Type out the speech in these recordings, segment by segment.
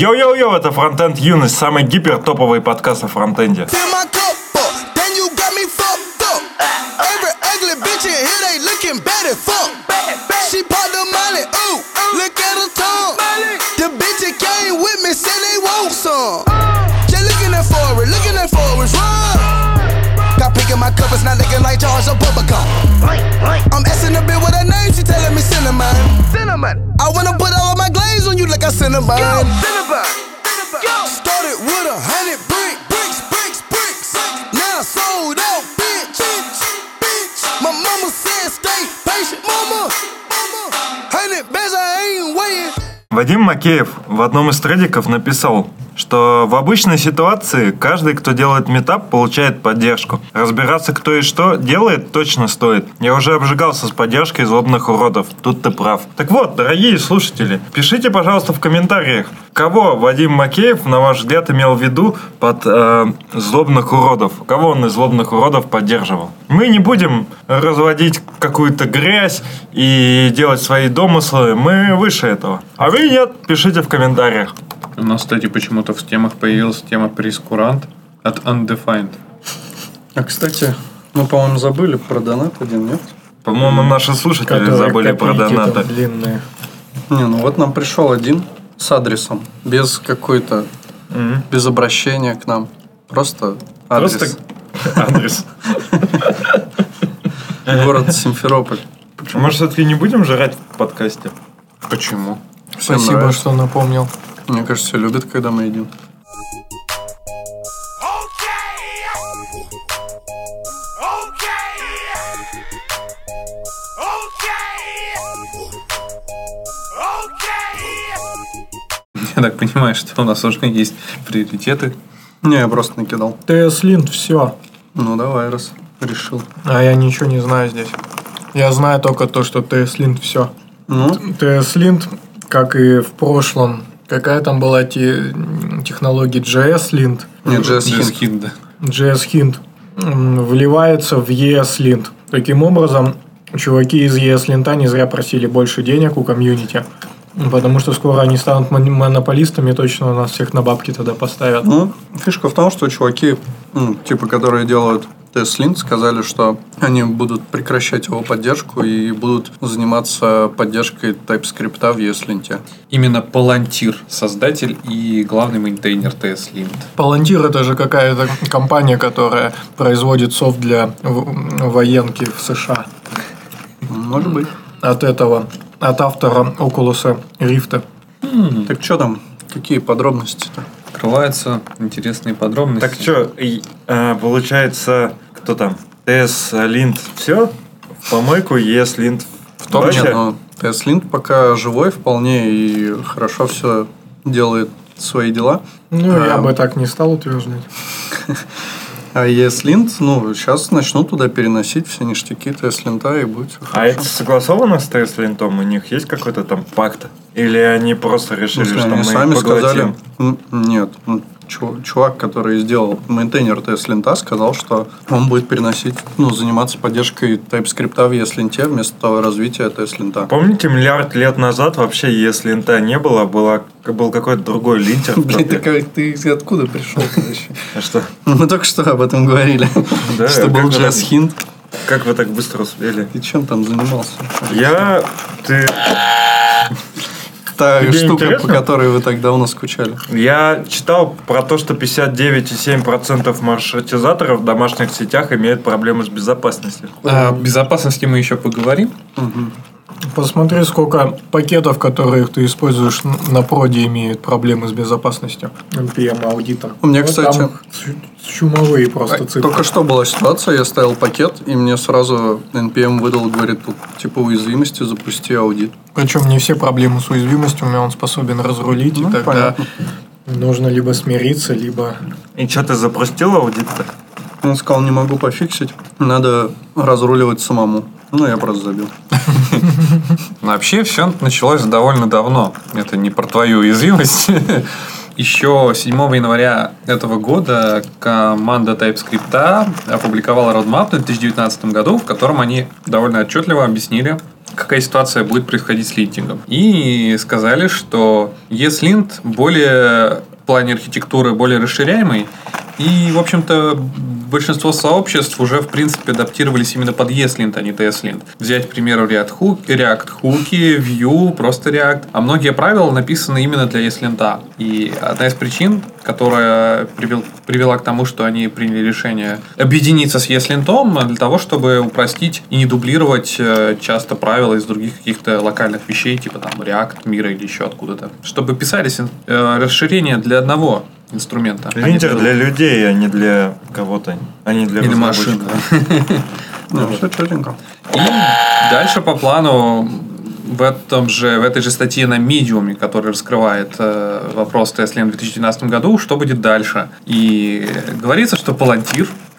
Йоу-йоу-йоу, это Фронтенд Юность, самый гипер топовый подкаст о фронтенде. Fill my cup up, then you got me fucked up. Every ugly bitch in here, they looking bad as fuck. She popped the molly, ooh, look at her tongue. The bitch that came with me said they want some. Just looking at forward, looking at forwards, run. Got pink in my covers, not looking like Charles or Bubblegum. I'm asking a bit with her name, she telling me cinnamon. Cinnamon. I wanna put Cinnabon. Go, Cinnabon. Вадим Макеев в одном из тредиков написал, что в обычной ситуации каждый, кто делает метап, получает поддержку. Разбираться, кто и что делает, точно стоит. Я уже обжигался с поддержкой злобных уродов. Тут ты прав. Так вот, дорогие слушатели, пишите, пожалуйста, в комментариях, кого Вадим Макеев, на ваш взгляд, имел в виду под э, злобных уродов? Кого он из злобных уродов поддерживал? Мы не будем разводить какую-то грязь и делать свои домыслы. Мы выше этого. А вы нет, пишите в комментариях. У нас, кстати, почему-то в темах появилась тема прескурант от Undefined. А, кстати, мы, по-моему, забыли про донат один, нет? По-моему, наши слушатели Которые забыли про донаты. длинные. Не, ну вот нам пришел один с адресом, без какой-то, без обращения к нам. Просто адрес. Просто адрес. Город Симферополь. Может, все-таки не будем жрать в подкасте? Почему? Всем Спасибо, нравится. что напомнил. Мне кажется, все любят, когда мы едим. Я так понимаю, что у нас уже есть приоритеты. Не, я просто накидал. ТС Линд, все. Ну, давай, раз решил. А я ничего не знаю здесь. Я знаю только то, что ТС Линд, все. Ну, ТС Линд, как и в прошлом, какая там была те- технология JS Lint, нет, JS Just Hint. Hint, да. JS Hint, м, вливается в ES Lint. Таким образом, чуваки из ES Lint не зря просили больше денег у комьюнити. Потому что скоро они станут мон- монополистами, точно нас всех на бабки тогда поставят. Ну, фишка в том, что чуваки, ну, типа, которые делают TSLint, сказали, что они будут прекращать его поддержку и будут заниматься поддержкой TypeScript в ESLint. Именно Palantir, создатель и главный мейнтейнер TSLint. Palantir это же какая-то компания, которая производит софт для военки в США. Может быть. От этого, от автора Oculus Rift. Так что там? Какие подробности-то? Открываются интересные подробности. Так что, получается, кто там? ТС Линд все? В помойку, ЕС Линд в Нет, топче? ну, TSLint пока живой вполне и хорошо все делает свои дела. Ну, я А. бы так не стал утверждать. А ESLint, ну, сейчас начнут туда переносить все ништяки TSLint и будет все А это согласовано с TSLint ом? У них есть какой-то там пакт? Или они просто решили, что они мы сами поглотим? сказали... Нет, ну, чувак, который сделал мейнтейнер TSLint, сказал, что он будет переносить, ну, заниматься поддержкой TypeScript в ESLint вместо развития TSLint. Помните, миллиард лет назад вообще ESLint а не было, была, был какой-то другой линтер. Блин, ты, как- ты откуда пришел вообще? А что? Мы только что об этом говорили. Да, Что был Jazz Hint. Как вы так быстро успели? Ты чем там занимался? Я... Ты... Та Тебе штука, по интересно? которой вы так давно скучали. Я читал про то, что 59,7% маршрутизаторов в домашних сетях имеют проблемы с безопасностью. О безопасности мы еще поговорим. Посмотри, сколько пакетов, которые ты используешь на проде, имеют проблемы с безопасностью. NPM аудитор. У меня, Ну, кстати- чумовые просто цифры. Только что была ситуация, я ставил пакет, и мне сразу NPM выдал, говорит, тут типа уязвимости, запусти аудит. Причем не все проблемы с уязвимостями он способен разрулить, Ну, и тогда понятно. нужно либо смириться, либо... И что, ты запустил аудит-то? Он сказал, не могу пофиксить, надо разруливать самому. Ну, я просто забил. Вообще все началось довольно давно. Это не про твою уязвимость. Еще 7 января этого года команда TypeScript опубликовала roadmap в 2019 году, в котором они довольно отчетливо объяснили, какая ситуация будет происходить с линтингом. И сказали, что ESLint более в плане архитектуры более расширяемый, и, в общем-то, большинство сообществ уже, в принципе, адаптировались именно под ESLint, а не TSLint. Взять, к примеру, React, Hook, React Hooky, Vue, просто React. А многие правила написаны именно для ESLint. И одна из причин, которая привел, привела к тому, что они приняли решение объединиться с ESLint для того, чтобы упростить и не дублировать э, часто правила из других каких-то локальных вещей, типа там React, Мира или еще откуда-то. Чтобы писались э, расширения для одного инструмента. а Линтер для для людей, а не для кого-то, а не для Или машин. Ну, все четенько. И дальше по плану в этом же, в этой же статье на Medium, который раскрывает э, вопрос TSLM в 2012 году, что будет дальше. И говорится, что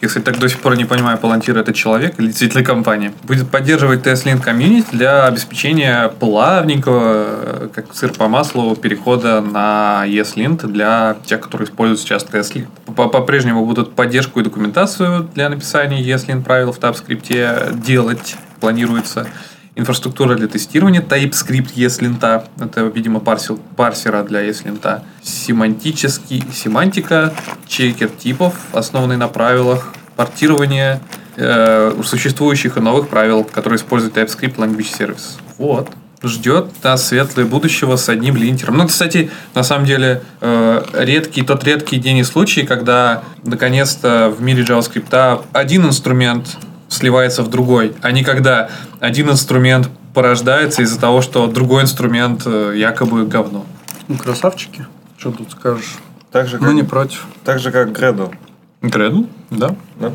Palantir, если так до сих пор не понимаю, Palantir это человек или действительно компания, будет поддерживать TSLint комьюнити для обеспечения плавненького, э, как сыр по маслу, перехода на ESLint для тех, которые используют сейчас TSLint. По- По-прежнему будут поддержку и документацию для написания ESLint правил в TypeScript делать планируется инфраструктура для тестирования, TypeScript ESLint, это, видимо, парсил, парсера для ESLint, семантический, семантика, чекер типов, основанный на правилах, портирование э, существующих и новых правил, которые используют TypeScript Language Service. Вот. Ждет нас светлое будущего с одним линтером. Ну, кстати, на самом деле, э, редкий, тот редкий день и случай, когда наконец-то в мире JavaScript один инструмент сливается в другой, а не когда один инструмент порождается из-за того, что другой инструмент э, якобы говно. Ну, красавчики. Что тут скажешь? Так же, Мы как, не против. так же, как Gradle. Гредл? Да. Да?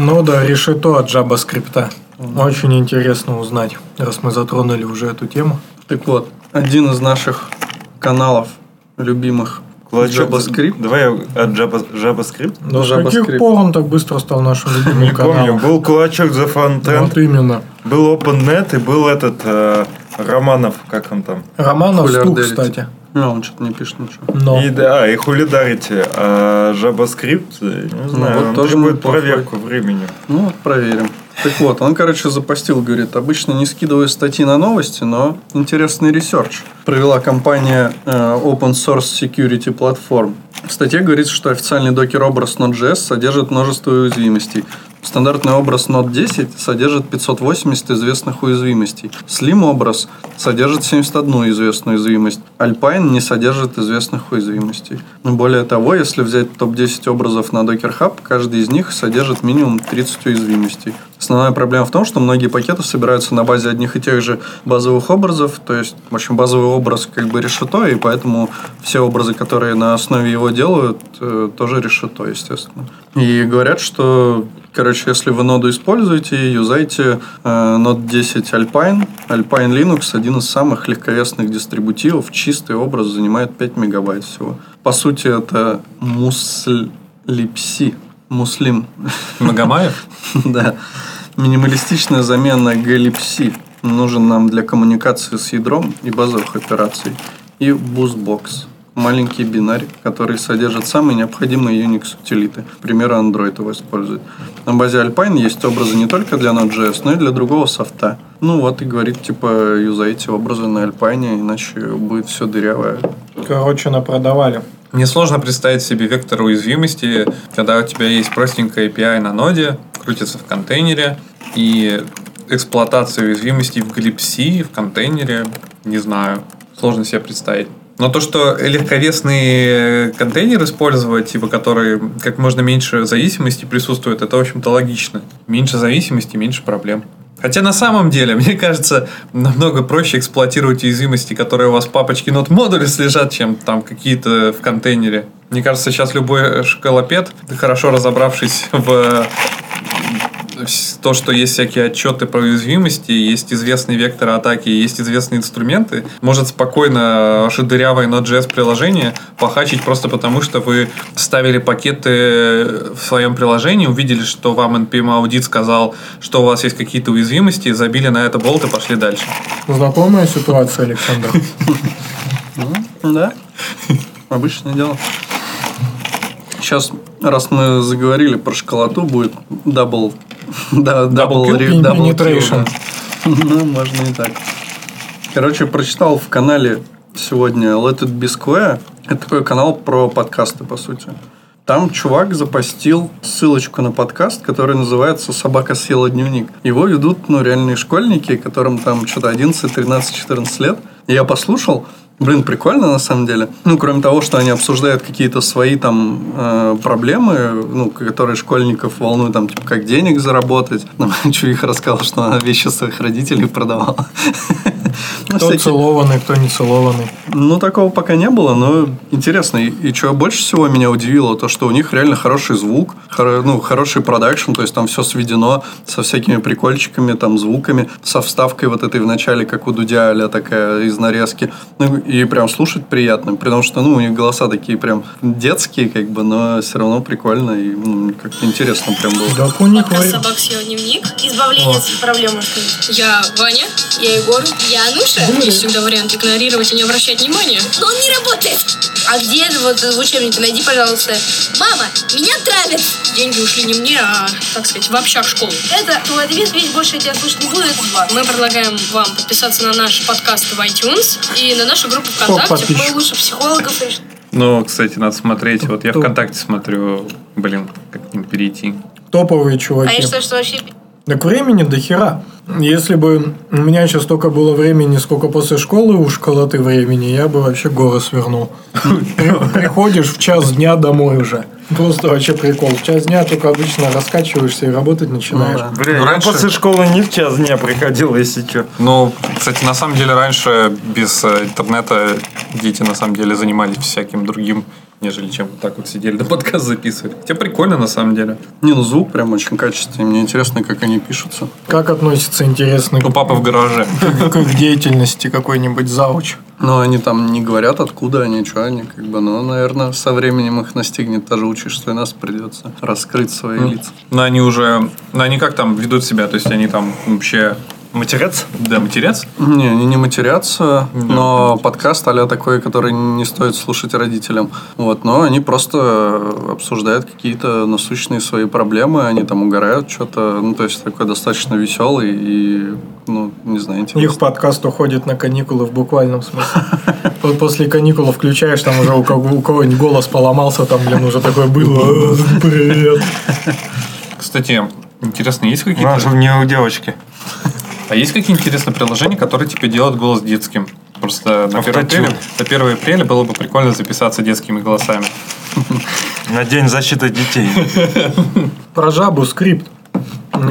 Ну да, решето от JavaScript. Очень интересно узнать, раз мы затронули уже эту тему. Так вот, один из наших каналов любимых Кулачок- JavaScript. Давай я от Java- JavaScript. Да с каких пор он так быстро стал нашим любимым Не помню. каналом? Был кулачок за фронтенд, Вот именно. был OpenNet и был этот э, Романов, как он там. Романов стук, кстати. Ну, он что-то не пишет ничего. Но И да, и хулидарите. А JavaScript, не знаю, вот он тоже неплохой. проверку времени. Ну, вот проверим. Так вот, он, короче, запостил, говорит, обычно не скидываю статьи на новости, но интересный research. Провела компания э, Open Source Security Platform. В статье говорится, что официальный Docker-образ Node.js содержит множество уязвимостей. Стандартный образ Node 10 содержит 580 известных уязвимостей. Slim образ содержит 71 известную уязвимость. Alpine не содержит известных уязвимостей. Более того, если взять топ-10 образов на Docker Hub, каждый из них содержит минимум 30 уязвимостей. Основная проблема в том, что многие пакеты собираются на базе одних и тех же базовых образов, то есть, в общем, базовый образ как бы решето, и поэтому все образы, которые на основе его делают, э, тоже решето, естественно. И говорят, что, короче, если вы ноду используете, юзайте э, Node 10 Alpine. Alpine Linux один из самых легковесных дистрибутивов, чистый образ занимает 5 мегабайт всего. По сути, это муслипси. Муслим. Магомаев? Да. Минималистичная замена glibc нужен нам для коммуникации с ядром и базовых операций. И BoostBox. Маленький бинарь, который содержит самые необходимые Unix утилиты. К примеру, Android его использует. На базе Alpine есть образы не только для Node.js, но и для другого софта. Ну вот и говорит, типа, юзайте образы на Alpine, иначе будет все дырявое. короче, напродавали. Мне сложно представить себе вектор уязвимости, когда у тебя есть простенькая API на ноде, крутится в контейнере, и эксплуатация уязвимостей в глипси, в контейнере, не знаю, сложно себе представить. Но то, что легковесный контейнер использовать, типа, который как можно меньше зависимости присутствует, это, в общем-то, логично. Меньше зависимости, меньше проблем. Хотя на самом деле, мне кажется, намного проще эксплуатировать уязвимости, которые у вас в папочке нот модулис лежат, чем там какие-то в контейнере. Мне кажется, сейчас любой шкалопед, хорошо разобравшись в то, что есть всякие отчеты про уязвимости, есть известный вектор атаки, есть известные инструменты, может спокойно ваше дырявое Node.js приложение похачить просто потому, что вы ставили пакеты в своем приложении, увидели, что вам NPM аудит сказал, что у вас есть какие-то уязвимости, забили на это болт и пошли дальше. Знакомая ситуация, Александр? Да, обычное дело. Сейчас, раз мы заговорили про школоту, будет double... Да, ре- double kill, Penetration. Ну, можно и так. Короче, прочитал в канале сегодня Let It Be Square. Это такой канал про подкасты, по сути. Там чувак запостил ссылочку на подкаст, который называется «Собака съела дневник». Его ведут, ну, реальные школьники, которым там что-то 11, 13, 14 лет. И я послушал, Блин, прикольно на самом деле. Ну, кроме того, что они обсуждают какие-то свои там э, проблемы, ну, которые школьников волнуют, там, типа, как денег заработать. Нам Чуиха рассказал, что она вещи своих родителей продавала. Ну, Кто всякие- целованный, кто не целованный. ну, такого пока не было, но интересно. И, и что больше всего меня удивило, то, что у них реально хороший звук, хоро- ну, хороший продакшн, то есть там все сведено со всякими прикольчиками, там, звуками, со вставкой вот этой в начале, как у Дудя, такая из нарезки. Ну, и прям слушать приятно, потому что, ну, у них голоса такие прям детские, как бы, но все равно прикольно и ну, как-то интересно прям было. Да Подкаст. «Собак съел дневник». Избавление от проблем, можно сказать. Я Ваня, я Егор, я Ануша. Есть всегда вариант игнорировать и не обращать внимания. Но он не работает. А где вот в учебнике? Найди, пожалуйста. Мама, меня травят. Деньги ушли не мне, а, так сказать, в общак школу. Это твой ответ, ведь больше я тебя слушать не буду, это два. Мы предлагаем вам подписаться на наш подкаст в iTunes и на нашу группу ВКонтакте. Мы лучше психологов. решим. Ну, кстати, надо смотреть. Вот я? ВКонтакте смотрю, блин, как к ним перейти. Топовые А я чуваки. считаю, что вообще Так времени до хера. Если бы у меня сейчас столько было времени, сколько после школы у школоты времени, я бы вообще горы свернул. При- Приходишь в час дня домой уже. Просто вообще прикол. В час дня только обычно раскачиваешься и работать начинаешь. Ну да. Бля, Ну, я раньше- после школы не в час дня приходил, если что. Ну, кстати, на самом деле раньше без э, интернета дети на самом деле занимались всяким другим, нежели чем вот так вот сидели на подкаст записывали. Хотя прикольно на самом деле. Не, ну звук прям очень качественный. Мне интересно, как они пишутся. Как относится интересно У папы в гараже. к, к деятельности какой-нибудь зауч? Но они там не говорят, откуда они, что они, как бы, но, наверное, со временем их настигнет та же учишься, и нас придется раскрыть свои лица. Но они уже... Ну, они как там ведут себя? То есть они там вообще... Матерец? Да, матерятся? Не, они не матерятся, но подкаст а такой, который не стоит слушать родителям. Вот, но они просто обсуждают какие-то насущные свои проблемы, они там угорают что-то, ну, то есть такой достаточно веселый и, ну, не знаю, интересный. Их подкаст уходит на каникулы в буквальном смысле. Вот после каникул включаешь, там уже у кого- у кого-нибудь голос поломался, там, блин, уже такое было. «А, Привет. Кстати, интересно, есть какие-то... Даже не у девочки. А есть какие интересные приложения, которые тебе делают голос детским? Просто на 1 Автотюн. апреля, на 1 апреля было бы прикольно записаться детскими голосами. На день защиты детей. Про жабу скрипт.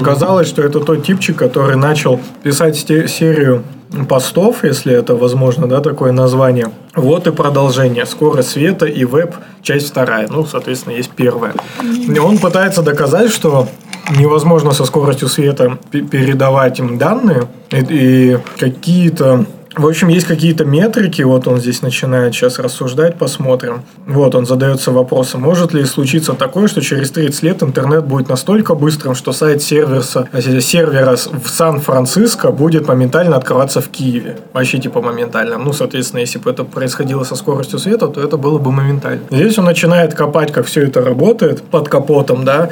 Казалось, что это тот типчик, который начал писать серию постов, если это возможно, да, такое название. Вот и продолжение. Скорость света и веб, часть вторая. Ну, соответственно, есть первая. И он пытается доказать, что невозможно со скоростью света пе- передавать им данные и какие-то в общем, есть какие-то метрики, вот он здесь начинает сейчас рассуждать, посмотрим. Вот он задается вопросом, может ли случиться такое, что через 30 лет интернет будет настолько быстрым, что сайт серверса, э, сервера в Сан-Франциско будет моментально открываться в Киеве. Вообще типа моментально. Ну, соответственно, если бы это происходило со скоростью света, то это было бы моментально. Здесь он начинает копать, как все это работает под капотом, да,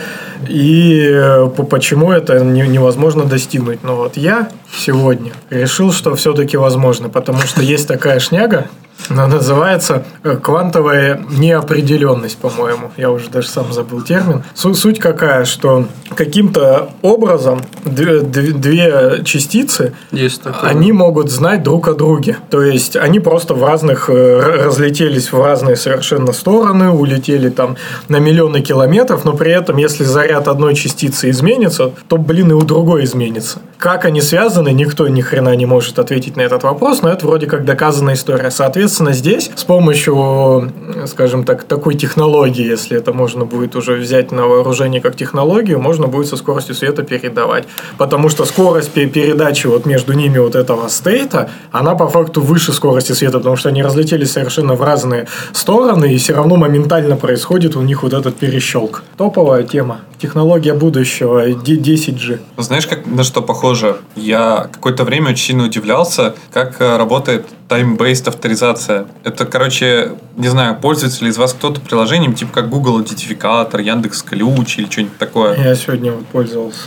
и э, по- почему это не- невозможно достигнуть. Но вот я сегодня решил, что все-таки возможно, потому что есть такая шняга, она называется э, квантовая неопределенность, по-моему. Я уже даже сам забыл термин. Су- суть какая, что каким-то образом две, частицы Есть такое. они могут знать друг о друге. То есть они просто в разных, э, разлетелись в разные совершенно стороны, улетели там на миллионы километров, но при этом, если заряд одной частицы изменится, то, блин, и у другой изменится. Как они связаны, никто ни хрена не может ответить на этот вопрос, но это вроде как доказанная история. Соответственно, соответственно, здесь с помощью, скажем так, такой технологии, если это можно будет уже взять на вооружение как технологию, можно будет со скоростью света передавать. Потому что скорость пе- передачи вот между ними вот этого стейта, она по факту выше скорости света, потому что они разлетелись совершенно в разные стороны, и все равно моментально происходит у них вот этот перещелк. Топовая тема. Технология будущего, D- 10G. Знаешь, как на что похоже? Я какое-то время очень сильно удивлялся, как э, работает time-based авторизация. Это, короче, не знаю, пользуется ли из вас кто-то приложением, типа как Google Идентификатор, Яндекс Ключ или что-нибудь такое. Я сегодня вот пользовался.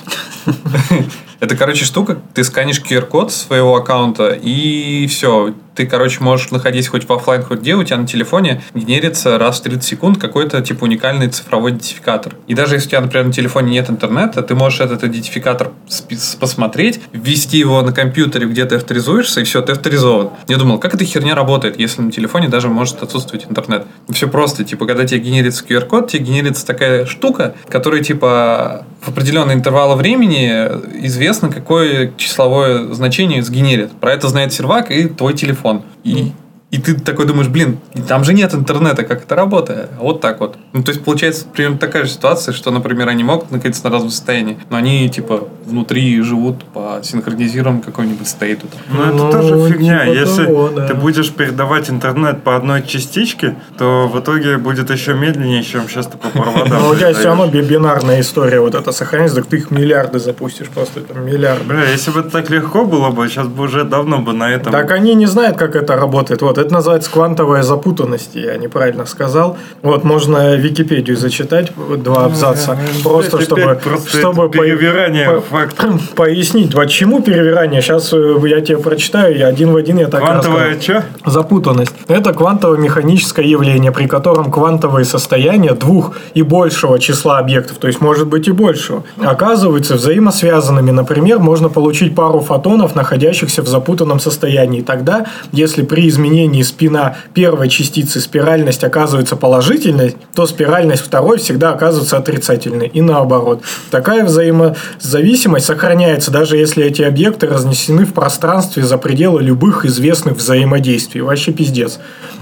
Это, короче, штука, ты сканишь QR-код своего аккаунта, и все. Ты, короче, можешь находиться хоть в офлайн, хоть где, у тебя на телефоне генерится раз в 30 секунд какой-то, типа, уникальный цифровой идентификатор. И даже если у тебя, например, на телефоне нет интернета, ты можешь этот идентификатор посмотреть, ввести его на компьютере, где ты авторизуешься, и все, ты авторизован. Я думал, как эта херня работает, если на телефоне даже может отсутствовать интернет. Все просто, типа, когда тебе генерится QR-код, тебе генерится такая штука, которая, типа, в определенный интервал времени известно, какое числовое значение сгенерит. Про это знает сервак и твой телефон. И, и ты такой думаешь, блин, там же нет интернета, как это работает? Вот так вот. Ну, то есть, получается примерно такая же ситуация, что, например, они могут находиться на разном состоянии, но они, типа, внутри живут по синхронизированному какому-нибудь стейту. Ну, это Ну, тоже фигня. типа Если того, да. ты будешь передавать интернет по одной частичке, то в итоге будет еще медленнее, чем сейчас ты по проводам. Но у тебя все равно би- бинарная история вот это сохранится, так ты их миллиарды запустишь, просто там миллиарды. Бля, если бы это так легко было бы, сейчас бы уже давно бы на этом... Так они не знают, как это работает. Вот, это называется квантовая запутанность, я неправильно сказал. Вот, можно Википедию зачитать, два абзаца, просто чтобы, просто чтобы перевирание фактов. пояснить, почему перевирание. Сейчас я тебе прочитаю, я один в один я так и Квантовая расскажу. что? Запутанность. Это квантово-механическое явление, при котором квантовые состояния двух и большего числа объектов, то есть может быть и большего, оказываются взаимосвязанными. Например, можно получить пару фотонов, находящихся в запутанном состоянии. Тогда, если при изменении спина первой частицы спиральность оказывается положительной, то спиральность второй всегда оказывается отрицательной. И наоборот. Такая взаимозависимость сохраняется, даже если эти объекты разнесены в пространстве за пределы любых известных взаимодействий. Вообще пиздец.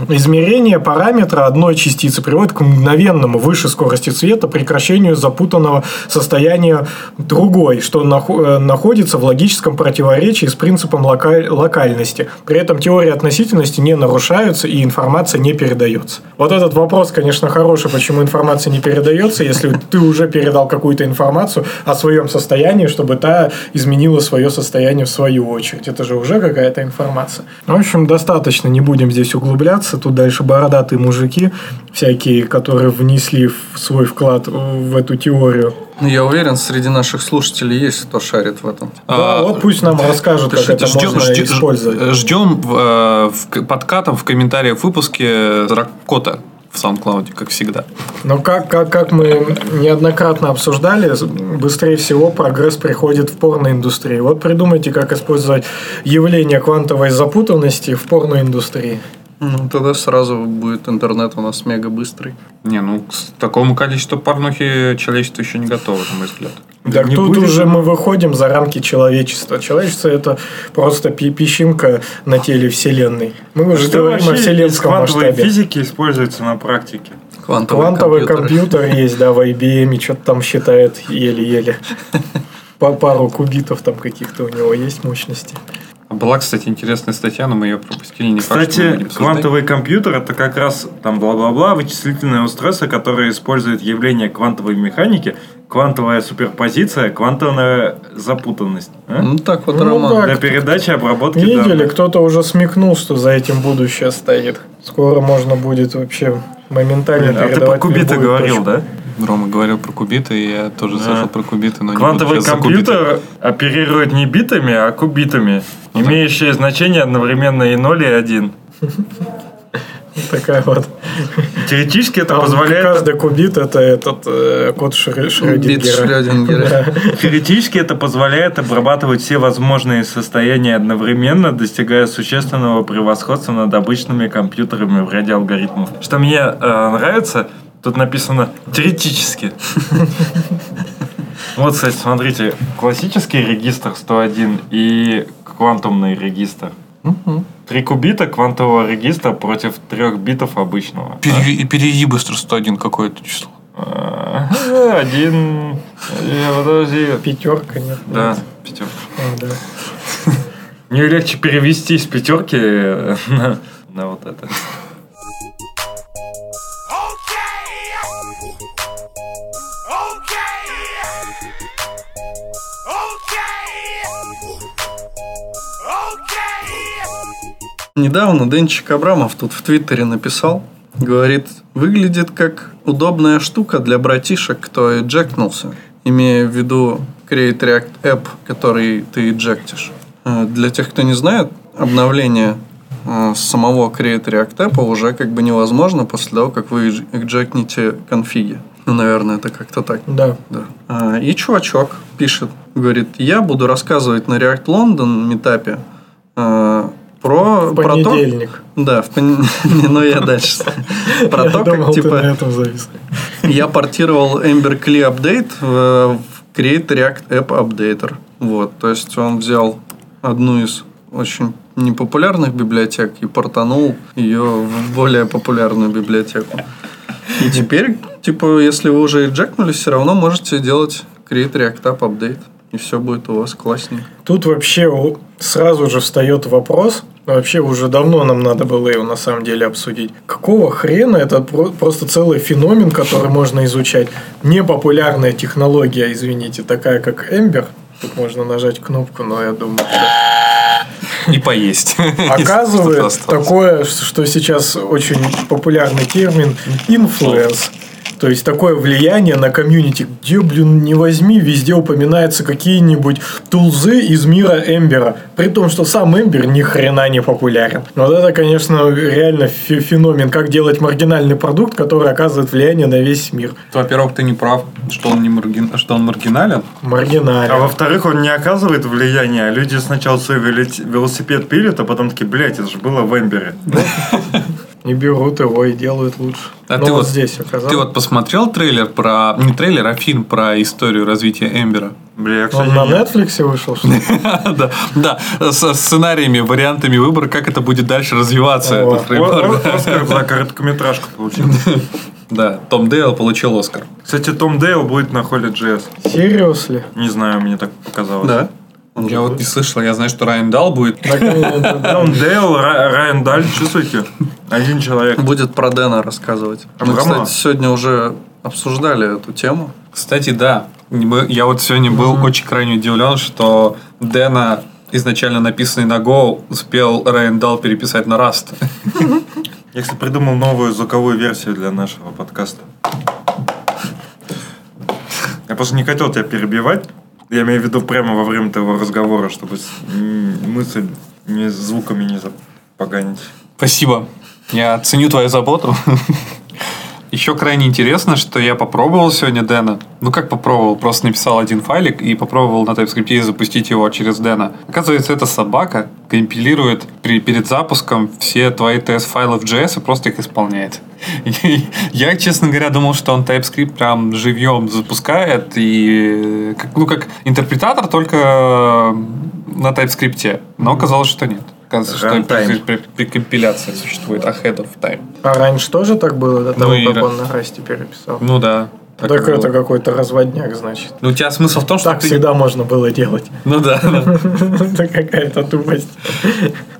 Измерение параметра одной частицы приводит к мгновенному выше скорости света прекращению запутанного состояния другой, что э, находится в логическом противоречии с принципом лока- локальности. При этом теории относительности не нарушаются и информация не передается. Вот этот вопрос, конечно, хороший, почему информация не передается, если ты уже передал какую-то информацию о своем состоянии, чтобы та изменила свое состояние в свою очередь. Это же уже какая-то информация. В общем, достаточно, не будем здесь углубляться. Тут дальше бородатые мужики всякие, которые внесли свой вклад в эту теорию. Ну, я уверен, среди наших слушателей есть кто шарит в этом. Да, вот пусть нам расскажут, как это можно использовать. Ждем э, в подкатом в комментариях в выпуске Дракота в SoundCloud, как всегда. Но как, как, как мы неоднократно обсуждали, быстрее всего прогресс приходит в порноиндустрии. Вот придумайте, как использовать явление квантовой запутанности в порноиндустрии. Ну, тогда сразу будет интернет у нас мега быстрый. Не, ну к такому количеству порнухи человечество еще не готово, на мой взгляд. Так не тут будет уже же. мы выходим за рамки человечества. Человечество это просто песчинка на теле Вселенной. Мы уже Что говорим о вселенском масштабе. физики используется на практике? Квантовый, Квантовый компьютер. компьютер есть, да, в IBM, и что-то там считает еле-еле. По пару кубитов там каких-то у него есть мощности. Была, кстати, интересная статья, но мы ее пропустили. Не факт, Кстати, обсуждать. квантовый компьютер это как раз там бла-бла-бла, вычислительное устройство, которое использует явление квантовой механики, квантовая суперпозиция, квантовая запутанность. а? Ну, так вот, Ну, Роман. да. Для передачи обработки Видели, данных. кто-то уже смекнул, что за этим будущее стоит. Скоро можно будет вообще моментально Блин, а ты передавать про кубиты говорил, точку. да? Рома говорил про кубиты, и я тоже Да. слышал про кубиты, но Квантовый не буду компьютер оперирует не битами, а кубитами, имеющие значение одновременно и 0, и 1. Такая вот. Теоретически это Там позволяет... Каждый кубит это этот э, код Шрё- Шрёдингера. Шрёдингера. Теоретически это позволяет обрабатывать все возможные состояния одновременно, достигая существенного превосходства над обычными компьютерами в ряде алгоритмов. Что мне э, нравится, тут написано теоретически. Вот, кстати, смотрите, классический регистр 101 и квантумный регистр. Три кубита квантового регистра против трех битов обычного. Пере- переведи быстро 101 какое-то число. Один... э, Подожди. Пятерка, нет? Да, пятерка. А, да. Мне легче перевести с пятерки э, на, на вот это. Недавно Денчик Абрамов тут в Твиттере написал, говорит, выглядит как удобная штука для братишек, кто эджектнулся, имея в виду Create React App, который ты эджектишь. Э, Для тех, кто не знает, обновление э, самого Create React App уже как бы невозможно после того, как вы эджектните конфиги. Ну, наверное, это как-то так. Да. Да. А, И чувачок пишет, говорит, я буду рассказывать на React London метапе а, про, В про то, да, в пон- ну я дальше. Про то, как типа я портировал Ember Cli Update в, Create React App Updater. Вот, то есть он взял одну из очень непопулярных библиотек и портанул ее в более популярную библиотеку. И теперь, типа, если вы уже эджекнулись, все равно можете делать Create React App Update. И все будет у вас классненько. Тут вообще сразу же встает вопрос, вообще уже давно нам надо было его на самом деле обсудить. Какого хрена это про- просто целый феномен, который можно изучать? Непопулярная технология, извините, такая как Ember. Тут можно нажать кнопку, но я думаю, что И поесть. оказывает Что-то осталось. такое, что сейчас очень популярный термин influence. То есть такое влияние на комьюнити, где, блин, не возьми, везде упоминаются какие-нибудь тулзы из мира Эмбера. При том, что сам Эмбер ни хрена не популярен. Вот это, конечно, реально фе- феномен, как делать маргинальный продукт, который оказывает влияние на весь мир. Во-первых, ты не прав, что он, не маргин- что он маргинален. Маргинален. А во-вторых, он не оказывает влияния. а Люди сначала свой велосипед пилят, а потом такие, блядь, это же было в Эмбере. Не берут его и делают лучше. А Но ты вот, вот- здесь оказалось. Ты вот посмотрел трейлер про... Не трейлер, а фильм про историю развития Эмбера? Бля, я, кстати, Он на нет. Netflix вышел, что ли? Да, да, со сценариями, вариантами выбора, как это будет дальше развиваться, О, этот фреймворк. Оскар за короткометражку получил. Да, Том Дейл получил Оскар. Кстати, Том Дейл будет на Холле JS. Seriously? Не знаю, мне так показалось. Да. Он Я вот не слышал, я знаю, что Райан Дал будет. Том Дейл, Ра- Райан Даль, чувствуете? Один человек. будет про Дэна рассказывать. Мы, Абрамова? кстати, сегодня уже обсуждали эту тему. Кстати, да, мы- я вот сегодня был очень крайне удивлен, что Дэна изначально написанный на Go успел Райан Дал переписать на Rust. Я, кстати, придумал новую звуковую версию для нашего подкаста. Я просто не хотел тебя перебивать. Я имею в виду прямо во время твоего разговора, чтобы мысль не звуками не запоганить. Спасибо. Я ценю твою заботу. Еще крайне интересно, что я попробовал сегодня Дэна. Ну, как попробовал? Просто написал один файлик и попробовал на TypeScript запустить его через Дэна. Оказывается, эта собака компилирует при, перед запуском все твои TS-файлы в JS и просто их исполняет. Я, честно говоря, думал, что он TypeScript прям живьем запускает и как, ну, как интерпретатор только на TypeScript. Но оказалось, что нет. Оказывается, что Runtime. при- при- компиляция существует ahead of time. А раньше тоже так было, до того, Ну как он на расте переписал? Ну да. Так, было. это какой-то разводняк, значит. Ну, у тебя смысл в том, что Так ты... всегда можно было делать. Ну да. да. Это какая-то тупость.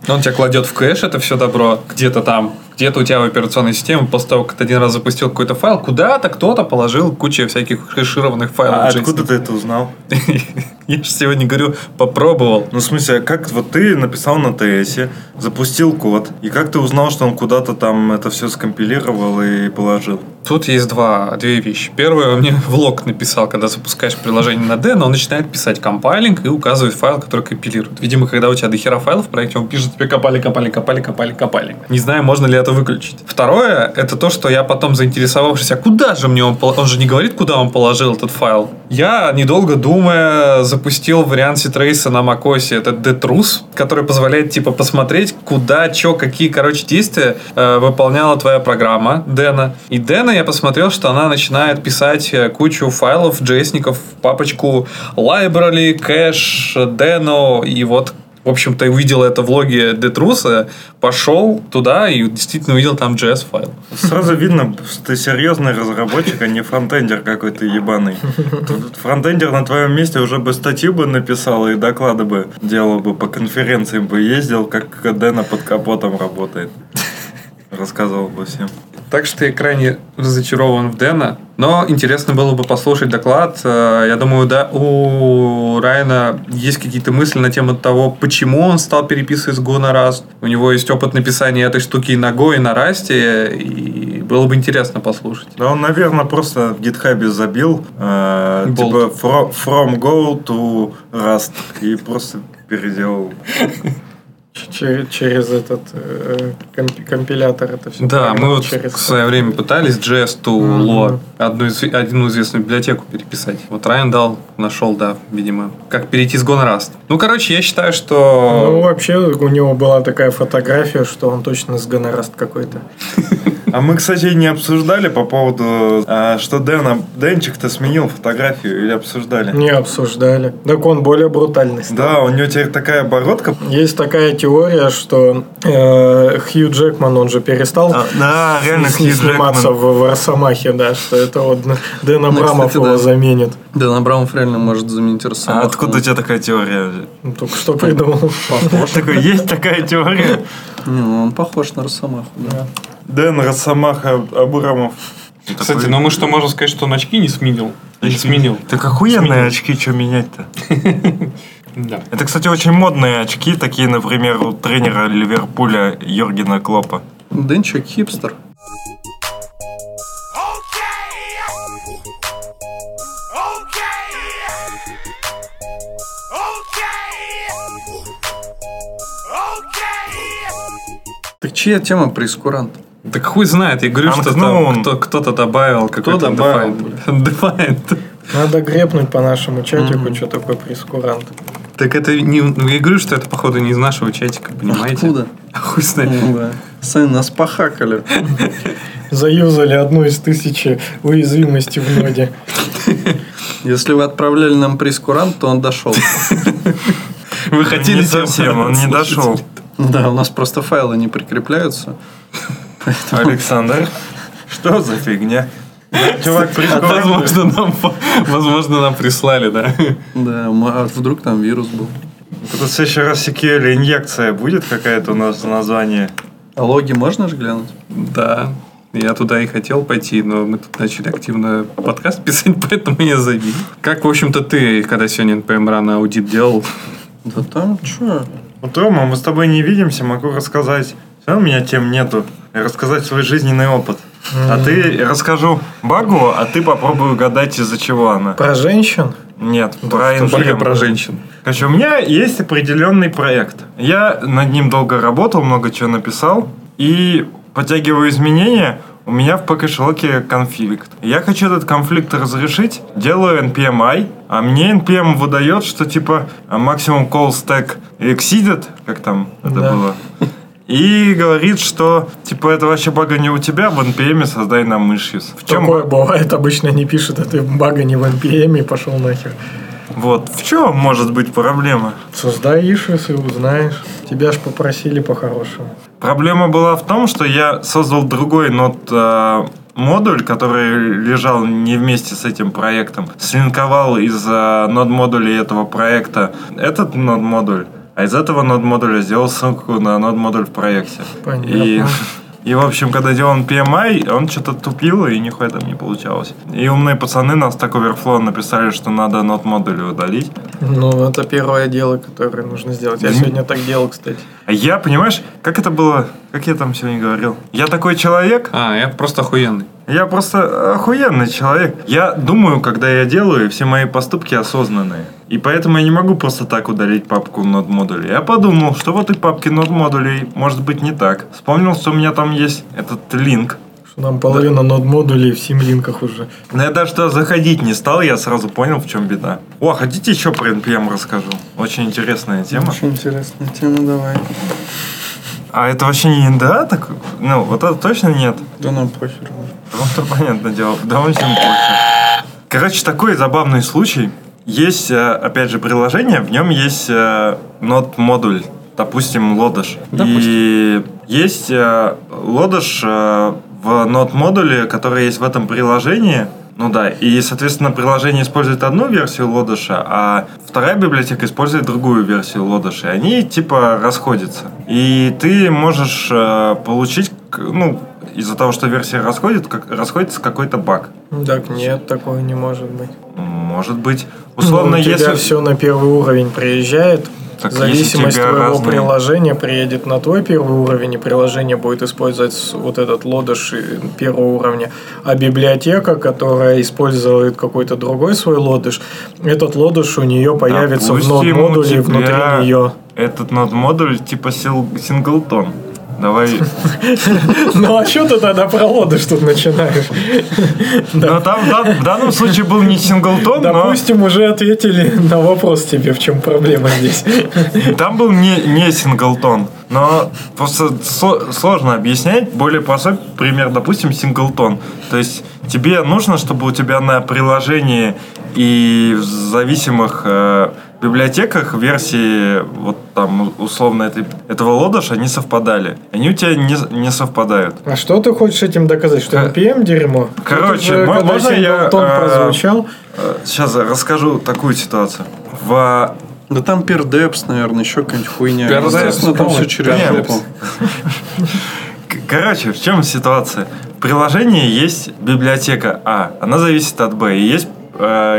Он тебя кладет в кэш, это все добро, где-то там, где-то у тебя в операционной системе, после того, как ты один раз запустил какой-то файл, куда-то кто-то положил кучу всяких хэшированных файлов. А откуда ты это узнал? Я же сегодня говорю, попробовал. Ну, в смысле, а как вот ты написал на TS е, запустил код, и как ты узнал, что он куда-то там это все скомпилировал и положил? Тут есть два, две вещи. Первое, он мне в лог написал, когда запускаешь приложение на Deno, он начинает писать compiling и указывает файл, который компилирует. Видимо, когда у тебя до хера файлов в проекте, он пишет тебе compiling, compiling, compiling, compiling, compiling. Не знаю, можно ли это выключить. Второе, это то, что я потом заинтересовавшись, а куда же мне он положил? Он же не говорит, куда он положил этот файл. Я, недолго думая, запустил вариант strace а на macOS, это dtruss, который позволяет, типа, посмотреть, куда, что, какие, короче, действия э, выполняла твоя программа Deno. И Deno я посмотрел, что она начинает писать э, кучу файлов, джейсников в папочку library, cache, Deno, и вот в общем-то, увидел это в логе dtruss а, пошел туда и действительно увидел там JS-файл. Сразу видно, что ты серьезный разработчик, а не фронтендер какой-то ебаный. Фронтендер на твоем месте уже бы статью бы написал и доклады бы делал бы по конференциям бы ездил, как Deno под капотом работает. Рассказывал бы всем. Так что я крайне разочарован в Дэна. Но интересно было бы послушать доклад. Э, Я думаю, да, у Райана есть какие-то мысли на тему того, почему он стал переписывать Go на Rust. У него есть опыт написания этой штуки и на Go, и на Rust. И было бы интересно послушать. Да он, наверное, просто в гитхабе забил э, типа fro- from Go to Rust и просто переделал. Через, через этот э, комп- компилятор это все. Да, мы вот через... в свое время пытались JS to Lua, одну, из- одну известную библиотеку переписать. Вот Райан дал, нашел, да, видимо, как перейти с Rust. Ну, короче, я считаю, Ну, что... вообще, у него была такая фотография, что он точно с гонораст какой-то. А мы, кстати, не обсуждали по поводу, а, что Дэна, Дэнчик-то сменил фотографию или обсуждали? Не обсуждали. Так он более брутальный стал. Да, у него теперь такая бородка. Есть такая теория, что э, Хью Джекман, он же перестал А, да, реально с- Хью сниматься Джекман. в, в Росомахе, да, что это вот Дэн Ну, Абрамов кстати, его да. заменит. Дэн Абрамов реально может заменить А Росомаху. откуда у тебя такая теория? Ну, Только что придумал. Такой, есть такая теория? Не, ну он похож на Росомаху, да. Дэн Росомаха Абрамов. Кстати, ну мы что, можем сказать, что он очки не сменил? Не сменил. Так охуенные очки, что менять-то? Да. Это, кстати, очень модные очки, такие, например, у тренера Ливерпуля Йоргена Клопа. Дэнчик хипстер. Так чья тема прескурант? Так хуй знает, я говорю, что там кто- кто-то добавил какой-то добавил, Defiant. Надо грепнуть по нашему чатику, что такое прескурант. Так это не... ну, Я говорю, что это, походу, не из нашего чатика, понимаете? Откуда? А хуй знает. Да. Сами нас похакали. Заюзали одну из тысячи уязвимостей в ноде. Если вы отправляли нам прескурант, то он дошел. Вы хотели совсем, он не дошел. Да, у нас просто файлы не прикрепляются. Александр, что за фигня? Чувак. Возможно, нам, возможно, нам прислали, да? Да, а вдруг там вирус был. Тут в следующий раз SQL инъекция будет какая-то у нас название. А логи можно же глянуть? Да. Я туда и хотел пойти, но мы тут начали активно подкаст писать, поэтому я забил. Как, в общем-то, ты, когда сегодня NPM рано аудит делал? Да там что? Вот, Рома, мы с тобой не видимся, могу рассказать. Все у меня тем нету. Рассказать свой жизненный опыт. А ты расскажу багу, а ты попробуй угадать, из-за чего она. Про женщин? Нет, про NPM. про женщин. Короче, у меня есть определенный проект. Я над ним долго работал, много чего написал. И подтягиваю изменения, у меня в ПК-шелоке конфликт. Я хочу этот конфликт разрешить, делаю npm-i, а мне npm выдает, что типа максимум call stack exceeded, как там это Да. было. И говорит, что типа это вообще бага не у тебя, в npm создай нам issues. В чем Такое бывает, обычно не пишет, а ты бага не в NPM и пошел нахер. вот в чем может быть проблема? Создай issues и узнаешь. Тебя ж попросили по-хорошему. Проблема была в том, что я создал другой нот э, модуль, который лежал не вместе с этим проектом. Слинковал из э, нод модулей этого проекта этот нод модуль, а из этого нод модуля сделал ссылку на нод модуль в проекте. Понятно. И, и, в общем, когда делал PMI, он что-то тупил, и нихуя там не получалось. И умные пацаны на Stack Overflow написали, что надо нод модули удалить. Ну, это первое дело, которое нужно сделать. Я сегодня так делал, кстати. А я, понимаешь, как это было, как я там сегодня говорил? Я такой человек, А, я просто охуенный. Я просто охуенный человек. Я думаю, когда я делаю, все мои поступки осознанные. И поэтому я не могу просто так удалить папку нод модулей. Я подумал, что в этой папке нод модулей может быть не так. Вспомнил, что у меня там есть этот линк. Что нам половина нод модулей в симлинках уже. Но я даже туда заходить не стал, я сразу понял, в чем беда. О, хотите еще про NPM расскажу? Очень интересная тема. Очень интересная тема, давай. А это вообще не НДА? Так, ну, вот это точно нет. Да нам похер. То понятное дело. Очень плохо. Короче, такой забавный случай. есть, э, опять же, приложение, в нем есть э, нод-модуль, допустим, лодыш. И есть э, лодыш в нод-модуле, который есть в этом приложении, ну да, и, соответственно, приложение использует одну версию лодыша, а вторая библиотека использует другую версию лодыша. И они типа расходятся. И ты можешь э, получить, ну, из-за того, что версия расходит, как, расходится какой-то баг. Так нет, такого не может быть. Может быть. Условно, Ну, у тебя если... все на первый уровень приезжает, Так зависимость твоего разные- приложения приедет на твой первый уровень, и приложение будет использовать вот этот лодыш и первого уровня. А библиотека, которая использует какой-то другой свой лодыш, этот лодыш у нее появится в Допустим, у нод-модуле внутри нее. Этот нод-модуль типа синглтон. Давай. Ну а что ты тогда про лодыш тут начинаешь? Но там в дан- в данном случае был не синглтон, но Допустим, уже ответили на вопрос тебе, в чем проблема здесь. там был не, синглтон. Но просто сложно объяснять. Более простой пример, допустим, синглтон. То есть тебе нужно, чтобы у тебя на приложении и в зависимых э, библиотеках версии вот там условно этой, этого лодыша они совпадали. Они у тебя не, не совпадают. А что ты хочешь этим доказать? Что NPM дерьмо? Короче, же, мо- когда можно я, синглтон э, прозвучал, Сейчас расскажу такую ситуацию. В Да там пердепс, наверное, еще какая-нибудь хуйня. Пердепс, Естественно, там все через жопу. Короче, в чем ситуация? В приложении есть библиотека А, она зависит от Б, и есть э,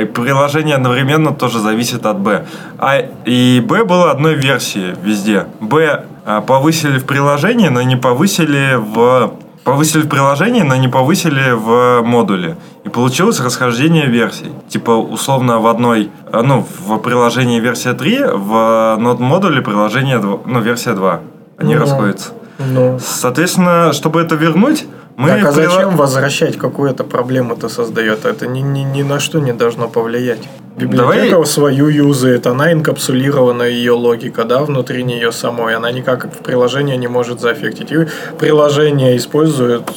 и приложение одновременно тоже зависит от Б. А и Б было одной версии везде. Б э, повысили в приложении, но не повысили в повысили в приложении, но не повысили в модуле. И получилось расхождение версий. Типа, условно, в одной, э, ну, в приложении версия 3, в нод модуле приложение, дв- ну, версия 2. Они Ну, расходятся. ну, Соответственно, чтобы это вернуть, мы... так а прила- зачем возвращать какую-то проблему это создает? Это ни, ни, ни на что не должно повлиять. Библиотека Давай- свою юзает, она инкапсулирована, ее логика, да, внутри нее самой. Она никак в приложение не может заэффектить. И приложение использует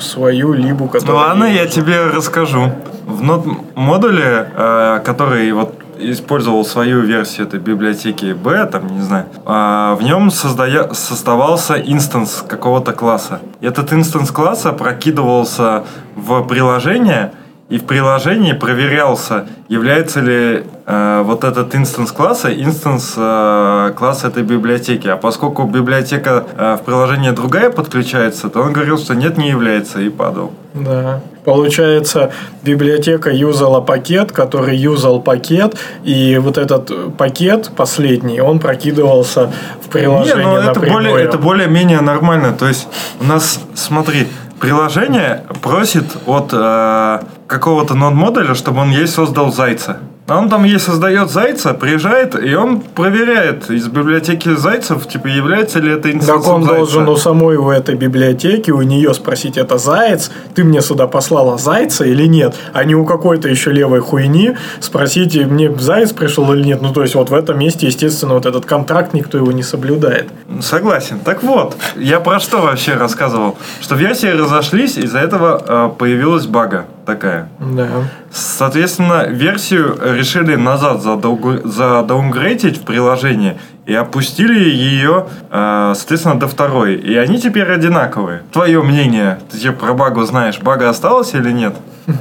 свою либу, Ну которая... ладно, ей я тебе расскажу. В node модуле, э, который вот использовал свою версию этой библиотеки B, там, не знаю, а, в нем создая- создавался instance какого-то класса. Этот instance класса прокидывался в приложение, и в приложении проверялся, является ли э, вот этот instance класса instance э, класса этой библиотеки. А поскольку библиотека э, в приложении другая подключается, то он говорил, что нет, не является, и падал. Да. Получается, библиотека юзала пакет, который юзал пакет, и вот этот пакет последний, он прокидывался в приложение Не, ну это более, это более-менее нормально. То есть у нас, смотри, приложение просит от э, какого-то нод-модуля, чтобы он ей создал зайца. А он там ей создает зайца, приезжает, и он проверяет из библиотеки зайцев, типа, является ли это инстансом Так он зайца. должен у самой у этой библиотеки, у нее спросить, это заяц, ты мне сюда послала зайца или нет, а не у какой-то еще левой хуйни спросить, мне заяц пришел или нет. Ну, то есть, вот в этом месте, естественно, вот этот контракт никто его не соблюдает. Согласен. Так вот, я про что вообще рассказывал? Что версии разошлись, из-за этого э, появилась бага такая. Да. Соответственно, версию решили назад задауг- задаунгрейтить в приложении и опустили ее, э, соответственно, до второй. И они теперь одинаковые. Твое мнение, ты про багу знаешь, бага осталась или нет?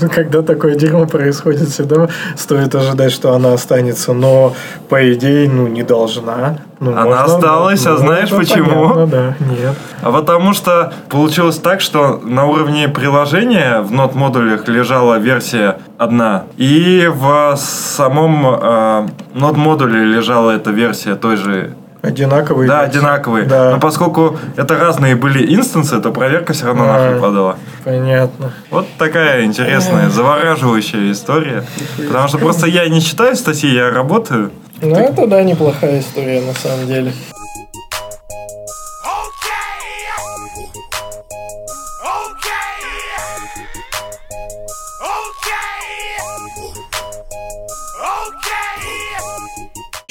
Ну, когда такое дерьмо происходит, всегда стоит ожидать, что она останется, но по идее, ну, не должна. Ну, Она можно- осталась, а знаешь это почему? понятно, да, нет. А потому что получилось так, что на уровне приложения в нод-модулях лежала версия одна, и в самом э, нод-модуле лежала эта версия той же Одинаковые. Да, версии. одинаковые. Да. Но поскольку это разные были инстансы, то проверка все равно А. нахуй подала. Понятно. Вот такая интересная, завораживающая история. Потому что просто я не читаю статьи, я работаю. Ну, это, да, неплохая история, на самом деле.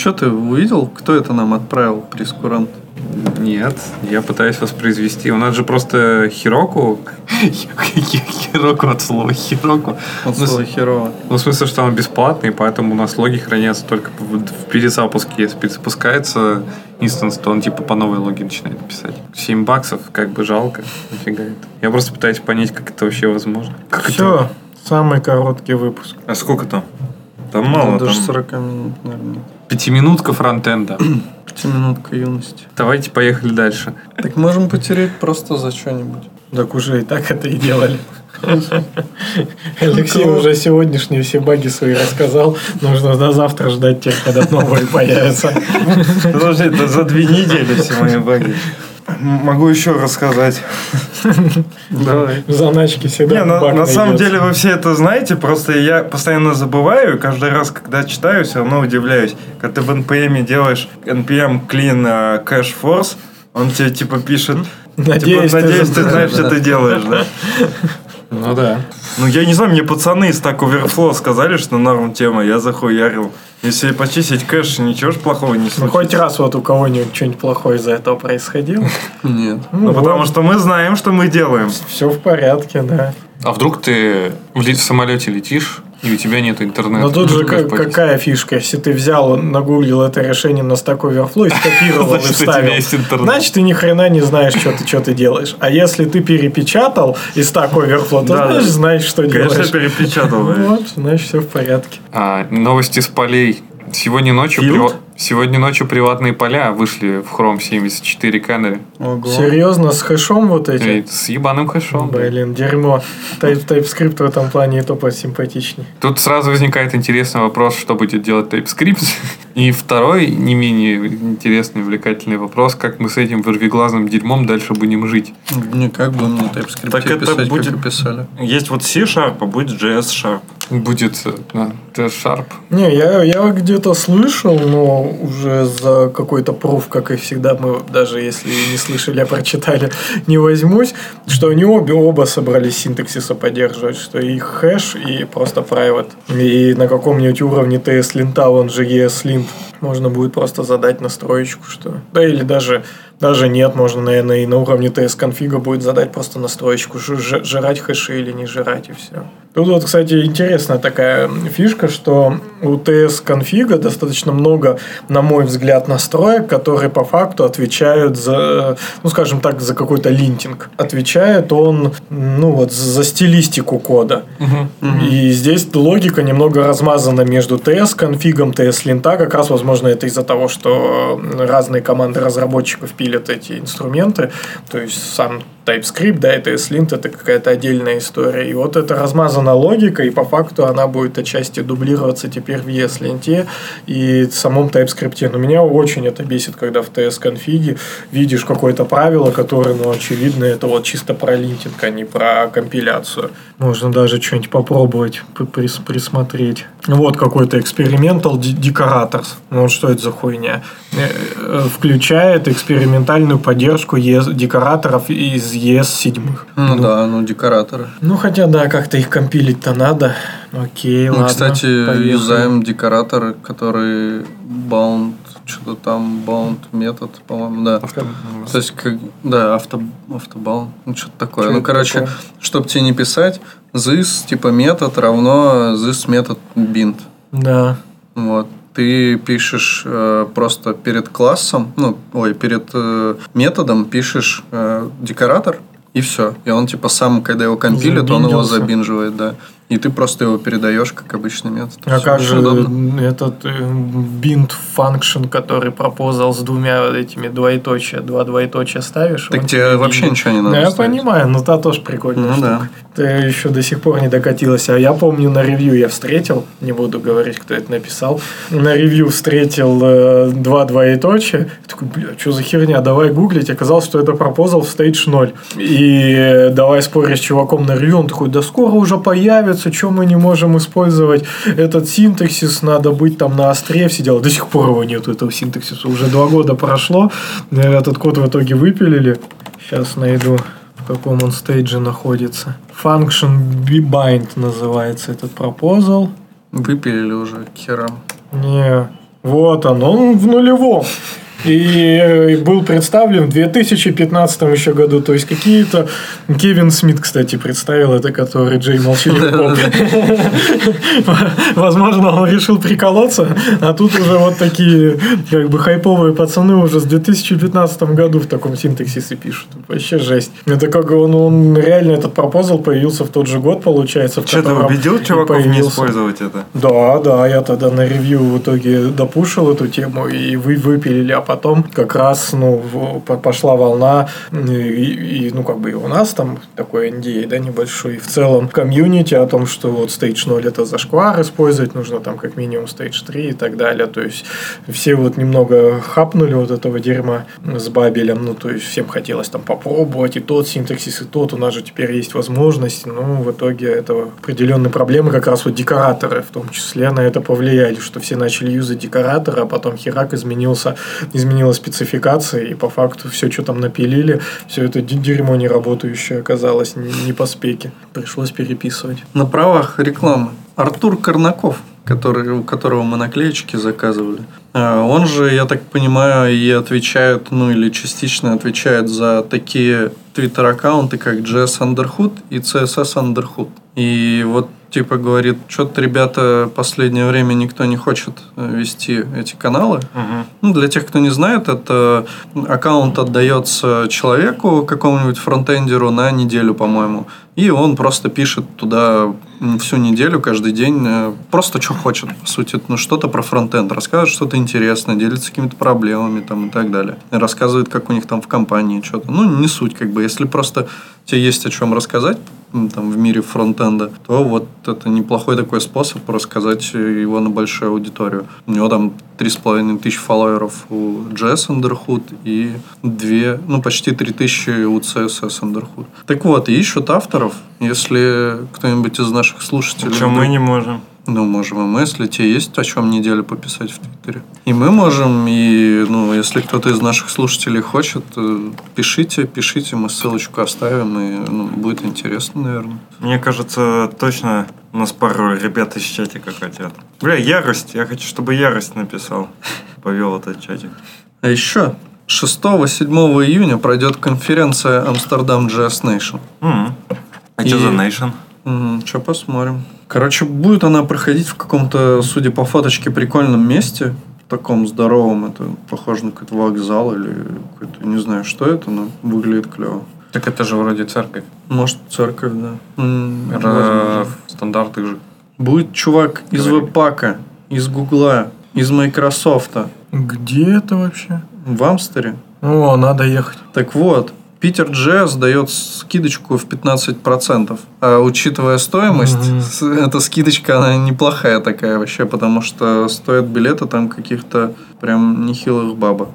Что ты увидел? Кто это нам отправил, прескурант? Нет, я пытаюсь воспроизвести. У нас же просто Хироку Хироку от слова Хироку. От слова херово. Ну, в смысле, что он бесплатный, поэтому у нас логи хранятся только в перезапуске. Если перезапускается инстанс, то он типа по новой логи начинает писать. 7 баксов, как бы жалко. Нафига это. Я просто пытаюсь понять, как это вообще возможно. Как это- Все, самый короткий выпуск. А сколько там? Там мало. Даже там- 40 минут, наверное. Пятиминутка фронтенда. Пятиминутка юности. Давайте поехали дальше. Так можем потереть просто за что-нибудь. Так уже и так это и делали. Алексей уже сегодняшние все баги свои рассказал. Нужно до завтра ждать тех, когда новые появятся. Подожди, это за две недели все мои баги. Могу еще рассказать. Давай. В заначке всегда Не, на, на самом деле вы все это знаете, просто я постоянно забываю, и каждый раз, когда читаю, все равно удивляюсь. Когда ты в NPM делаешь npm clean э, cache force, он тебе типа пишет, Надеюсь, типа, ты надеюсь, ты забыл». знаешь, что ты делаешь, да? Ну да. Ну, я не знаю, мне пацаны из Stack Overflow сказали, что норм тема, я захуярил. Если почистить кэш, ничего ж плохого не Ну, случится. хоть раз вот у кого-нибудь что-нибудь плохое из-за этого происходило. Нет. Ну, потому что мы знаем, что мы делаем. Все в порядке, да. А вдруг ты в самолете летишь, и у тебя нет интернета? Но тут же как- какая фишка, если ты взял, нагуглил это решение на Stack Overflow и скопировал и вставил, значит, ты ни хрена не знаешь, что ты, что ты делаешь. А если ты перепечатал из Stack Overflow, то да. знаешь, что Конечно, делаешь. перепечатал. блядь. Вот, значит, все в порядке. А, новости с полей. Сегодня ночью, сегодня ночью приватные поля вышли в Chrome 74 Canary. Ого. Серьезно, с хэшом вот эти? Эй, С ебаным хэшом. Блин, дерьмо. Type, TypeScript в этом плане и то посимпатичнее. Тут сразу возникает интересный вопрос, что будет делать TypeScript. И второй, не менее интересный, увлекательный вопрос, как мы с этим вырвиглазным дерьмом дальше будем жить. Не как бы мне TypeScript Так это писать, будет- как и писали. Есть вот C-Sharp, а будет JS-Sharp. Будет э, да, T-Sharp. Не, я, я где-то слышал, но уже за какой-то пруф, как и всегда, мы даже если не слышали, а прочитали, не возьмусь, что они обе оба собрались синтаксиса поддерживать, что и хэш, и просто private. И на каком-нибудь уровне TS-линта, он же ES-линт, можно будет просто задать настроечку, что... Да или даже, даже нет, можно, наверное, и на уровне TS-конфига будет задать просто настроечку, ж- жрать хэши или не жрать, и все. Тут вот, кстати, интересная такая фишка, что у TS-конфига достаточно много, на мой взгляд, настроек, которые по факту отвечают за, ну, скажем так, за какой-то линтинг. Отвечает он, ну, вот, за стилистику кода. И здесь логика немного размазана между TS-конфигом, TS-линта. Как раз, возможно, это из-за того, что разные команды разработчиков пилят эти инструменты. То есть, сам TypeScript, да, и TS-линт это какая-то отдельная история. И вот это размазана логика, и по факту она будет отчасти дублироваться теперь в ES-ленте и в самом TypeScript. Но меня очень это бесит, когда в TS-конфиге видишь какое-то правило, которое, ну, очевидно, это вот чисто про линтинг, а не про компиляцию. Можно даже что-нибудь попробовать прис- присмотреть. Вот какой-то De- Decorators. Ну, что это за хуйня? Э, э, Экспериментальную поддержку ES декораторов из ES7. Ну да, ну декораторы. Ну, хотя, да, как-то их компилить-то надо. Окей, Мы, ладно. кстати, поехали. юзаем декораторы, которые bound, что-то там, bound метод, по-моему, да. То есть, как, да, авто, автобаун, ну, что-то такое. Чё ну, короче, такое? чтобы тебе не писать, this, типа, метод равно this метод bind. Да. Вот. Ты пишешь э, просто перед классом, ну, ой, перед э, методом пишешь э, декоратор, и все. И он, типа, сам, когда его компилит, он его забинживает, да. И ты просто его передаешь, как обычный метод. А как же удобно. этот э, bind function, который пропозал с двумя вот этими двоеточия, два двоеточия ставишь? Так тебе тебе вообще ничего не Ну, надо я ставить. понимаю, но та тоже прикольная Ну штука. да. Ты еще до сих пор не докатилась. А я помню, на ревью я встретил, не буду говорить, кто это написал, на ревью встретил э, два двоеточия. Я такой, бля, что за херня, давай гуглить. Оказалось, что это пропозал в Stage 0. И э, давай спорить с чуваком на ревью, он такой, да скоро уже появится, что мы не можем использовать этот синтаксис, надо быть там на остре, все дела. До сих пор его нету, этого синтаксиса. Уже два года прошло, э, этот код в итоге выпилили. Сейчас найду в каком он стейдже находится. Function bind называется этот пропозал. Выпилили уже херам. Не, вот он, он в нулевом. И э, был представлен в 2015 еще году. То есть какие-то... Кевин Смит, кстати, представил это, который Джей Молчаливый Боб. Возможно, он решил приколоться, а тут уже вот такие как бы хайповые пацаны уже с 2015 году в таком синтаксисе пишут. Вообще жесть. Это как он, он реально этот пропозал появился в тот же год, получается. Что, ты убедил и чуваков не появился. использовать это? Да, да, я тогда на ревью в итоге допушил эту тему и вы выпилили, а потом как раз ну, пошла волна и, и, ну как бы и у нас там такой NDA, да, небольшой, и в целом комьюнити о том, что вот Stage 0 это зашквар использовать, нужно там как минимум Stage 3 и так далее, то есть все вот немного хапнули вот этого дерьма с бабелем, ну то есть всем хотелось там попробовать и тот синтаксис, и тот, у нас же теперь есть возможность, но в итоге это определенные проблемы, как раз вот декораторы в том числе на это повлияли, что все начали юзать декораторы, а потом херак изменился, изменилась спецификация, и по факту все, что там напилили, все это дерьмо не работающее оказалось не, не по спеке. Пришлось переписывать. На правах рекламы. Артур Корнаков, который, у которого мы наклеечки заказывали. А, Он же, я так понимаю, и отвечает, ну или частично отвечает за такие твиттер-аккаунты, как JS Underhood и CSS Underhood. И вот типа говорит, что-то, ребята, последнее время никто не хочет э, вести эти каналы. Ну, для тех, кто не знает, это аккаунт отдается человеку, какому-нибудь фронтендеру на неделю, по-моему. И он просто пишет туда всю неделю, каждый день, э, просто что хочет, по сути. Ну, что-то про фронтенд, рассказывает что-то интересное, делится какими-то проблемами там, и так далее. И рассказывает, как у них там в компании что-то. Ну, не суть, как бы. Если просто тебе есть о чем рассказать, там, в мире фронтенда, то вот это неплохой такой способ рассказать его на большую аудиторию. У него там 3,5 тысячи фолловеров у JS Underhood и 2, ну, почти 3 тысячи у CSS Underhood. Так вот, ищут авторов, если кто-нибудь из наших слушателей... Чем мы не можем. Ну, можем и мы, если тебе есть о чем неделю пописать в Твиттере. И мы можем, и, ну, если кто-то из наших слушателей хочет, э, пишите, пишите, мы ссылочку оставим, и, ну, будет интересно, наверное. Мне кажется, точно у нас пару ребят из чатика хотят. Бля, ярость. Я хочу, чтобы ярость написал. Повел этот чатик. А еще 6-7 июня пройдет конференция Амстердам JS Nation. М. А И- что за Nation? Что посмотрим. Короче, будет она проходить в каком-то, судя по фоточке, прикольном месте. В таком здоровом. Это похоже на какой-то вокзал или какой-то, не знаю, что это, но выглядит клево. Так это же вроде церковь. Может, церковь, да. Это возможно. стандарты же. Будет чувак из веб-пака, из Гугла, из Майкрософта Где это вообще? в Амстере. О, надо ехать. Так вот, Питер JS дает скидочку в 15%. А учитывая стоимость, с- эта скидочка, она неплохая такая вообще, потому что стоят билеты там каких-то прям нехилых бабок.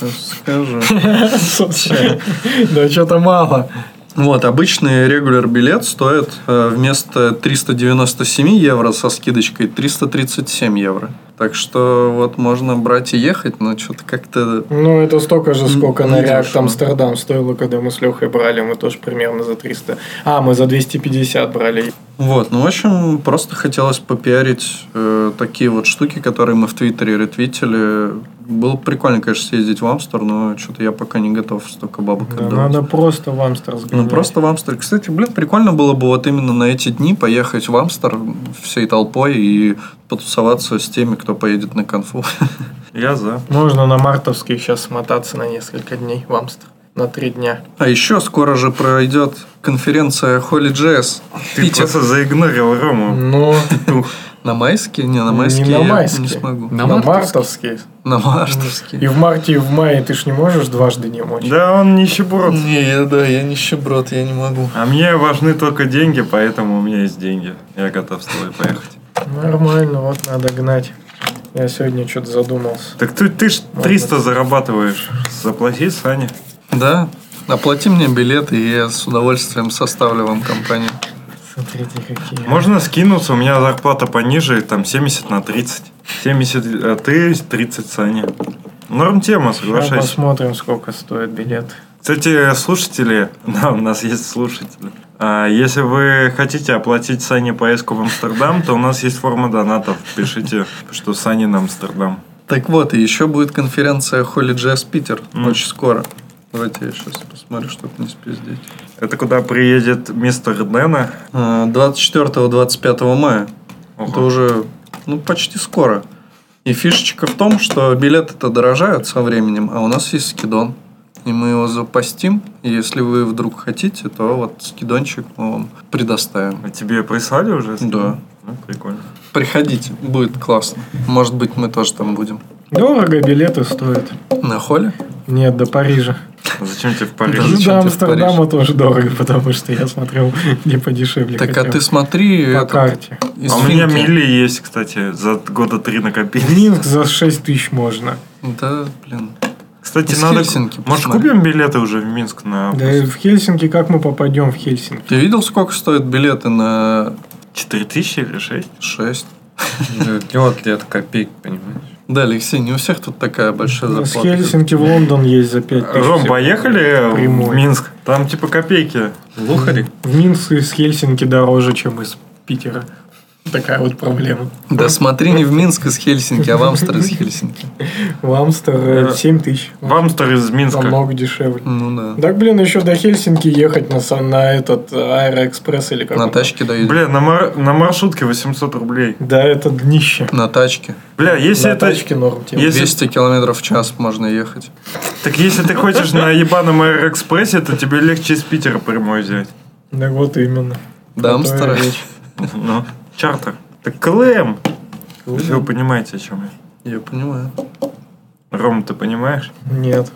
Сейчас скажу. Да что-то мало. Вот, обычный регуляр билет стоит э, вместо 397 евро со скидочкой 337 евро. Так что вот можно брать и ехать, но что-то как-то... Ну, это столько же, сколько на React. Амстердам стоило, когда мы с Лехой брали. Мы тоже примерно за 300. А, мы за 250 брали. Вот, ну, в общем, просто хотелось попиарить э, такие вот штуки, которые мы в Твиттере ретвитили. Было бы прикольно, конечно, съездить в Амстер, но что-то я пока не готов столько бабок Да, отдавать. надо просто в Амстер сгонять. Ну, просто в Амстер. Кстати, блин, прикольно было бы вот именно на эти дни поехать в Амстер всей толпой и потусоваться с теми, кто поедет на конфу. Я за. Можно на мартовских сейчас смотаться на несколько дней в Амстер. На три дня. А еще скоро же пройдет конференция Holy Jazz. Ты Питер. просто заигнорил Рому. Ну, На майске? Не, на майске не на я майские. не смогу. На, На мартовские. На мартовске. И в марте, и в мае ты ж не можешь дважды не мочь. Да он нищеброд. Не, я, да, я нищеброд, я не могу. А мне важны только деньги, поэтому у меня есть деньги. Я готов с тобой поехать. Нормально, вот надо гнать. Я сегодня что-то задумался. Так ты, ты ж 300 зарабатываешь. Заплати, Саня. Да? Оплати мне билет, и я с удовольствием составлю вам компанию. Смотрите, какие. Можно скинуться, у меня зарплата пониже, там 70 на 30. 70 а ты, 30 Саня. Норм тема, Сейчас соглашайся. посмотрим, сколько стоит билет. Кстати, слушатели, да, у нас есть слушатели. А, если вы хотите оплатить Сане поездку в Амстердам, то у нас есть форма донатов. Пишите, что Санин Амстердам. Так вот, и еще будет конференция Holy Jazz Питер очень скоро. Давайте я сейчас посмотрю, чтобы не спиздеть. Это куда приедет мистер Дэна? А, 24-25 мая. Ого. Это уже ну, почти скоро. И фишечка в том, что билеты-то дорожают со временем, а у нас есть скидон. И мы его запастим. И если вы вдруг хотите, то вот скидончик мы вам предоставим. А тебе прислали уже? Да. Ну, прикольно. Приходите, будет классно. Может быть, мы тоже там будем. Дорого билеты стоят. На холле? Нет, до Парижа. А Зачем тебе в Париж? Да. До Амстердама тоже дорого, потому что я смотрел, где подешевле. Так а ты смотри... По карте. А у меня мили есть, кстати, за года три накопить. В Минск за 6 тысяч можно. Да, блин. Кстати, Из надо... Хельсинки Может, посмотри. купим билеты уже в Минск на Да и в Хельсинки, как мы попадем в Хельсинки? Ты видел, сколько стоят билеты на 4 тысячи или 6? 6? Лед ли это копейки, понимаешь? Да, Алексей, не у всех тут такая большая С зарплата. Хельсинки в Лондон есть за 5 тысяч. Ром, поехали в Прямой. Минск? Там типа копейки. Лухари? В Минск из Хельсинки дороже, чем из Питера. Такая вот проблема. Да смотри не в Минск из Хельсинки, а в Амстер из Хельсинки. В Амстер э, 7 тысяч. В Амстер из Минска. Намного дешевле. Ну да. Так, блин, еще до Хельсинки ехать на, на этот э, Аэроэкспресс или как На тачке доедем. Бля, на, мар- на маршрутке 800 рублей. Да, это днище. На тачке. Бля, если на это... тачке норм тема. Если- 200 километров в час можно ехать. Так если ты хочешь на ебаном Аэроэкспрессе, то тебе легче из Питера прямой взять. Да вот именно. До Про то и Амстера. речь. Ну, чартер. Так KLM. Если вы понимаете, о чем я. Я понимаю. Ром, ты понимаешь? Нет.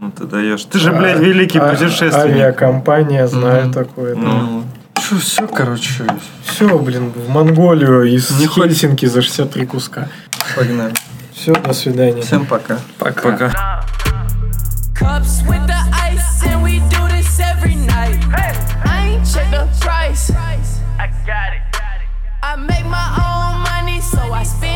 Ну ты даешь. Ты же, блядь, великий А- путешественник. Авиакомпания, знаю Мгм. такое. Ну. Что, все, короче, Все, блин, в Монголию из Не хоть- Хельсинки за 63 куска. погнали. Все, до свидания. Всем пока. Пока. Cups with the ice, and we do this every night. I ain't check the price. I got it. I make my own money, so I spend.